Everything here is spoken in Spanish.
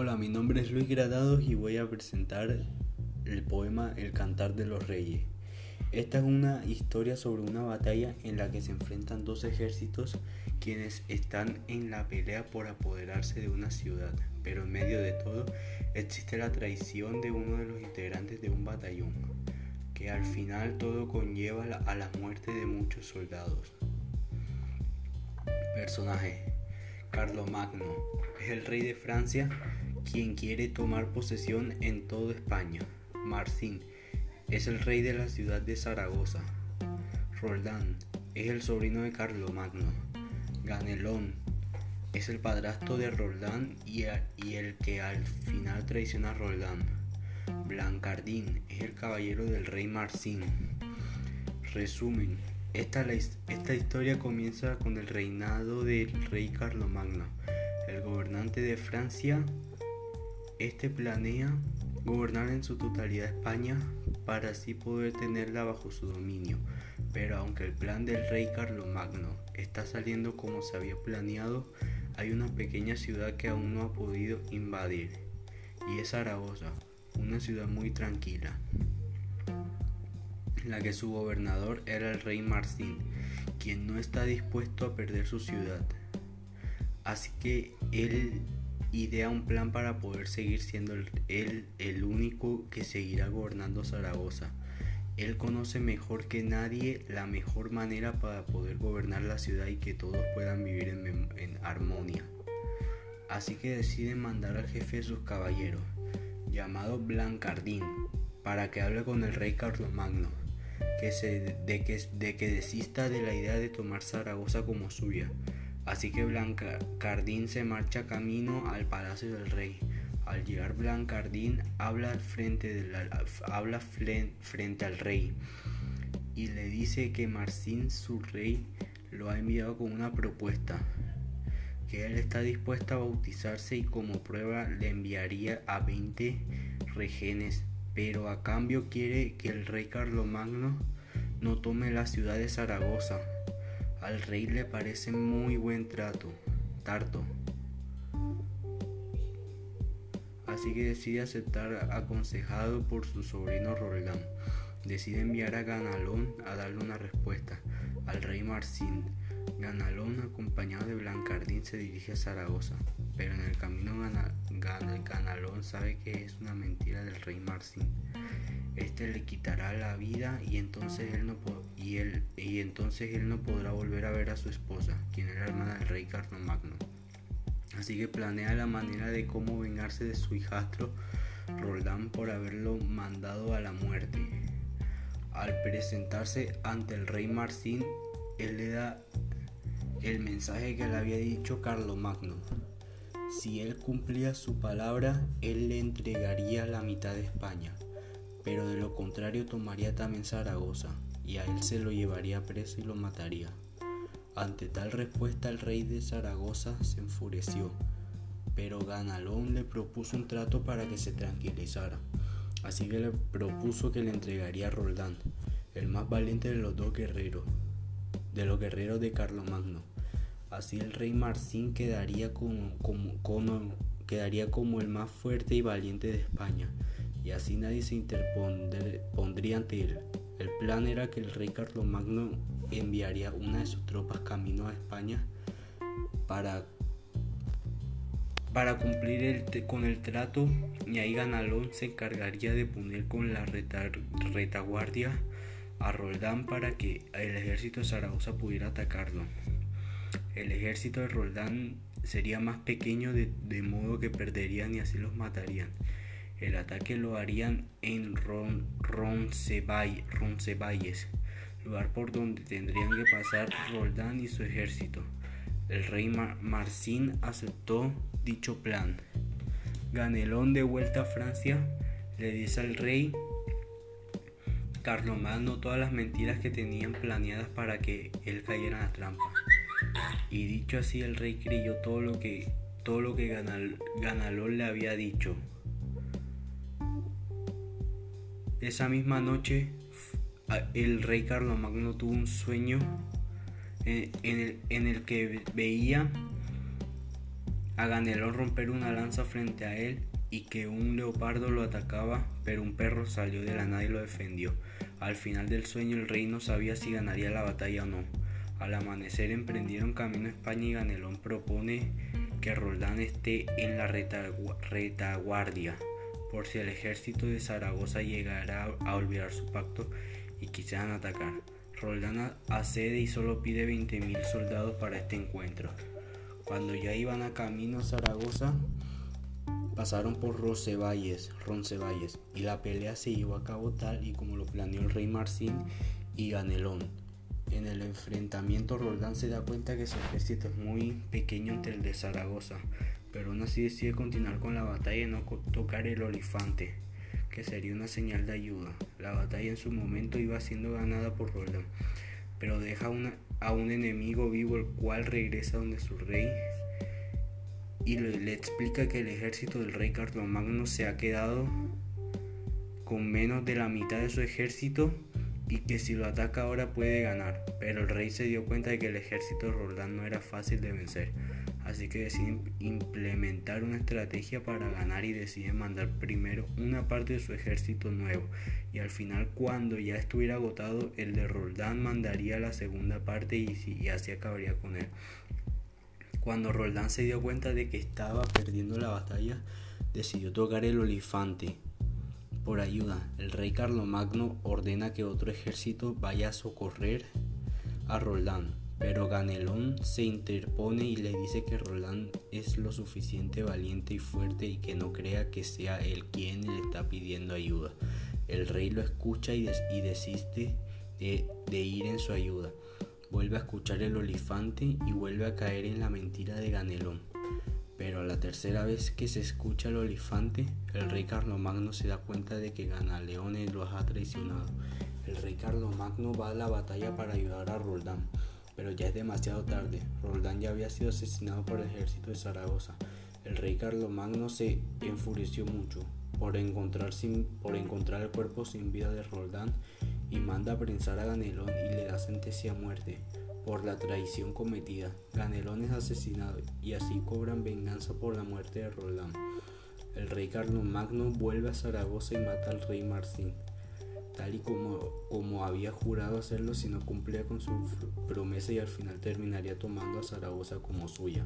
Hola, mi nombre es Luis Gradados y voy a presentar el poema El Cantar de los Reyes. Esta es una historia sobre una batalla en la que se enfrentan dos ejércitos quienes están en la pelea por apoderarse de una ciudad, pero en medio de todo existe la traición de uno de los integrantes de un batallón, que al final todo conlleva a la muerte de muchos soldados. Personaje Carlomagno es el rey de Francia quien quiere tomar posesión en toda España. Marcín es el rey de la ciudad de Zaragoza. Roldán es el sobrino de Carlomagno. Ganelón es el padrastro de Roldán y, el que al final traiciona a Roldán. Blancardín es el caballero del rey Marcín. Resumen, esta, esta historia comienza con el reinado del rey Carlomagno, el gobernante de Francia. Este planea gobernar en su totalidad España para así poder tenerla bajo su dominio. Pero aunque el plan del rey Carlomagno está saliendo como se había planeado, hay una pequeña ciudad que aún no ha podido invadir, y es Zaragoza, una ciudad muy tranquila, la que su gobernador era el rey Marcín, quien no está dispuesto a perder su ciudad. Así que él idea un plan para poder seguir siendo él el único que seguirá gobernando Zaragoza. Él conoce mejor que nadie la mejor manera para poder gobernar la ciudad y que todos puedan vivir en, armonía. Así que decide mandar al jefe de sus caballeros, llamado Blancardín, para que hable con el rey Carlomagno, que se, de, que, de que desista de la idea de tomar Zaragoza como suya Así que Blancardín se marcha camino al palacio del rey. Al llegar Blancardín habla frente, habla frente al rey y le dice que Marcín, su rey, lo ha enviado con una propuesta, que él está dispuesto a bautizarse y como prueba le enviaría a 20 regenes, pero a cambio quiere que el rey Carlomagno no tome la ciudad de Zaragoza al rey le parece muy buen trato, Tarto. Así que decide aceptar aconsejado por su sobrino Roldán. Decide enviar a Ganalón a darle una respuesta al rey Marcín. Ganalón, acompañado de Blancardín, se dirige a Zaragoza, pero en el camino Ganalón sabe que es una mentira del rey Marcín este le quitará la vida y entonces él no y él y entonces él no podrá volver a ver a su esposa, quien era hermana del rey Carlomagno. Así que planea la manera de cómo vengarse de su hijastro Roldán por haberlo mandado a la muerte. Al presentarse ante el rey Marcín, él le da el mensaje que le había dicho Carlomagno. Si él cumplía su palabra, él le entregaría la mitad de España pero de lo contrario tomaría también Zaragoza, y a él se lo llevaría preso y lo mataría. Ante tal respuesta el rey de Zaragoza se enfureció, pero Ganalón le propuso un trato para que se tranquilizara, así que le propuso que le entregaría a Roldán, el más valiente de los dos guerreros, de los guerreros de Carlomagno. Así el rey Marcín quedaría como, quedaría como el más fuerte y valiente de España y así nadie se interpondría ante él. El plan era que el rey Carlomagno enviaría una de sus tropas camino a España para, para cumplir con el trato y ahí Ganalón se encargaría de poner con la retaguardia a Roldán para que el ejército de Zaragoza pudiera atacarlo. El ejército de Roldán sería más pequeño de, de modo que perderían y así los matarían. El ataque lo harían en Roncevalles, lugar por donde tendrían que pasar Roldán y su ejército. El rey Marcín aceptó dicho plan. Ganelón de vuelta a Francia le dice al rey Carlomagno todas las mentiras que tenían planeadas para que él cayera en la trampa. Y dicho así el rey creyó todo lo que todo lo que Ganalón le había dicho. Esa misma noche el rey Carlomagno tuvo un sueño en, el, que veía a Ganelón romper una lanza frente a él y que un leopardo lo atacaba, pero un perro salió de la nada y lo defendió. Al final del sueño el rey no sabía si ganaría la batalla o no. Al amanecer emprendieron camino a España y Ganelón propone que Roldán esté en la retaguardia, por si el ejército de Zaragoza llegara a olvidar su pacto y quisieran atacar. Roldán accede y solo pide 20.000 soldados para este encuentro. Cuando ya iban a camino a Zaragoza, pasaron por Roncesvalles y la pelea se llevó a cabo tal y como lo planeó el rey Marcín y Ganelón. En el enfrentamiento Roldán se da cuenta que su ejército es muy pequeño entre el de Zaragoza, pero aún así decide continuar con la batalla y no tocar el olifante, que sería una señal de ayuda. La batalla en su momento iba siendo ganada por Roldán, pero deja a un enemigo vivo el cual regresa donde su rey y le, explica que el ejército del rey Carlomagno se ha quedado con menos de la mitad de su ejército y que si lo ataca ahora puede ganar, pero el rey se dio cuenta de que el ejército de Roldán no era fácil de vencer, así que decide implementar una estrategia para ganar y decide mandar primero una parte de su ejército nuevo y al final cuando ya estuviera agotado el de Roldán mandaría la segunda parte y, así acabaría con él. Cuando Roldán se dio cuenta de que estaba perdiendo la batalla, decidió tocar el olifante por ayuda. El rey Carlomagno ordena que otro ejército vaya a socorrer a Roldán, pero Ganelón se interpone y le dice que Roldán es lo suficiente valiente y fuerte y que no crea que sea él quien le está pidiendo ayuda. El rey lo escucha y, desiste de, ir en su ayuda. Vuelve a escuchar el olifante y vuelve a caer en la mentira de Ganelón. Pero la tercera vez que se escucha el olifante, el rey Carlomagno se da cuenta de que Ganaleones lo ha traicionado. El rey Carlomagno va a la batalla para ayudar a Roldán, pero ya es demasiado tarde. Roldán ya había sido asesinado por el ejército de Zaragoza. El rey Carlomagno se enfureció mucho por encontrar, el cuerpo sin vida de Roldán y manda a prensar a Ganelón y le da sentencia a muerte por la traición cometida. Ganelón es asesinado y así cobran venganza por la muerte de Roldán. El rey Carlomagno vuelve a Zaragoza y mata al rey Marcín, tal y como, como había jurado hacerlo si no cumplía con su promesa y al final terminaría tomando a Zaragoza como suya.